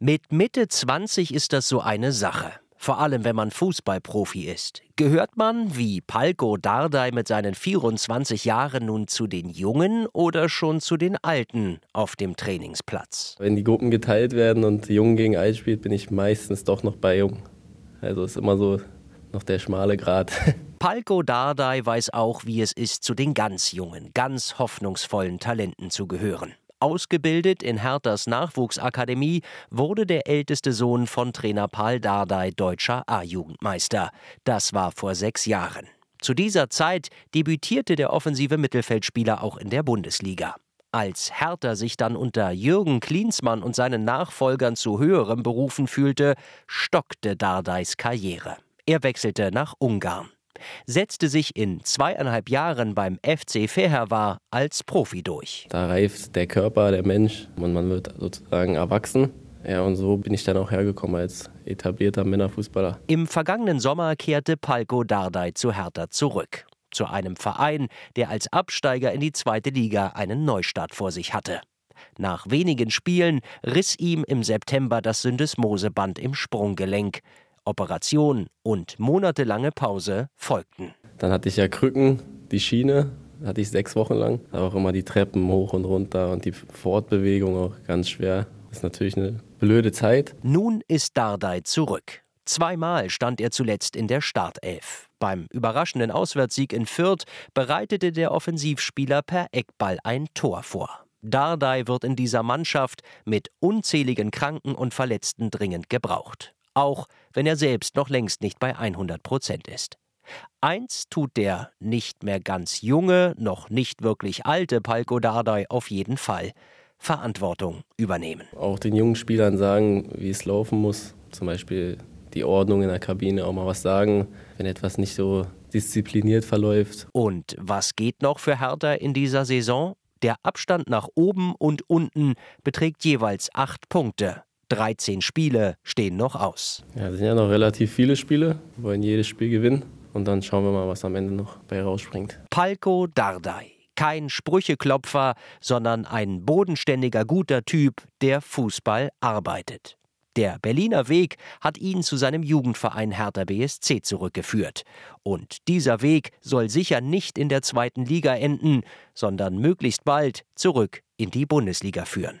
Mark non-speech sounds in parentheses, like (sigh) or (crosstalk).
Mit Mitte 20 ist das so eine Sache. Vor allem, wenn man Fußballprofi ist. Gehört man, wie Palko Dardai mit seinen 24 Jahren, nun zu den Jungen oder schon zu den Alten auf dem Trainingsplatz? Wenn die Gruppen geteilt werden und Jung gegen Alt spielt, bin ich meistens doch noch bei Jung. Also ist immer so noch der schmale Grat. (laughs) Palko Dardai weiß auch, wie es ist, zu den ganz jungen, ganz hoffnungsvollen Talenten zu gehören. Ausgebildet in Herthas Nachwuchsakademie wurde der älteste Sohn von Trainer Paul Dardai deutscher A-Jugendmeister. Das war vor sechs Jahren. Zu dieser Zeit debütierte der offensive Mittelfeldspieler auch in der Bundesliga. Als Hertha sich dann unter Jürgen Klinsmann und seinen Nachfolgern zu höherem berufen fühlte, stockte Dardais Karriere. Er wechselte nach Ungarn setzte sich in zweieinhalb Jahren beim FC Fehervar als Profi durch. Da reift der Körper, der Mensch und man wird sozusagen erwachsen. Ja, und so bin ich dann auch hergekommen als etablierter Männerfußballer. Im vergangenen Sommer kehrte Palko Dardai zu Hertha zurück. Zu einem Verein, der als Absteiger in die zweite Liga einen Neustart vor sich hatte. Nach wenigen Spielen riss ihm im September das Syndesmoseband im Sprunggelenk. Operation und monatelange Pause folgten. Dann hatte ich ja Krücken, die Schiene, hatte ich sechs Wochen lang. Auch immer die Treppen hoch und runter und die Fortbewegung auch ganz schwer. Das ist natürlich eine blöde Zeit. Nun ist Dardai zurück. Zweimal stand er zuletzt in der Startelf. Beim überraschenden Auswärtssieg in Fürth bereitete der Offensivspieler per Eckball ein Tor vor. Dardai wird in dieser Mannschaft mit unzähligen Kranken und Verletzten dringend gebraucht auch wenn er selbst noch längst nicht bei 100 Prozent ist. Eins tut der nicht mehr ganz junge, noch nicht wirklich alte Palko Dardai auf jeden Fall. Verantwortung übernehmen. Auch den jungen Spielern sagen, wie es laufen muss. Zum Beispiel die Ordnung in der Kabine auch mal was sagen, wenn etwas nicht so diszipliniert verläuft. Und was geht noch für Hertha in dieser Saison? Der Abstand nach oben und unten beträgt jeweils acht Punkte. 13 Spiele stehen noch aus. Ja, es sind ja noch relativ viele Spiele. Wir wollen jedes Spiel gewinnen. Und dann schauen wir mal, was am Ende noch bei rausspringt. Palko Dardai. Kein Sprücheklopfer, sondern ein bodenständiger, guter Typ, der Fußball arbeitet. Der Berliner Weg hat ihn zu seinem Jugendverein Hertha BSC zurückgeführt. Und dieser Weg soll sicher nicht in der zweiten Liga enden, sondern möglichst bald zurück in die Bundesliga führen.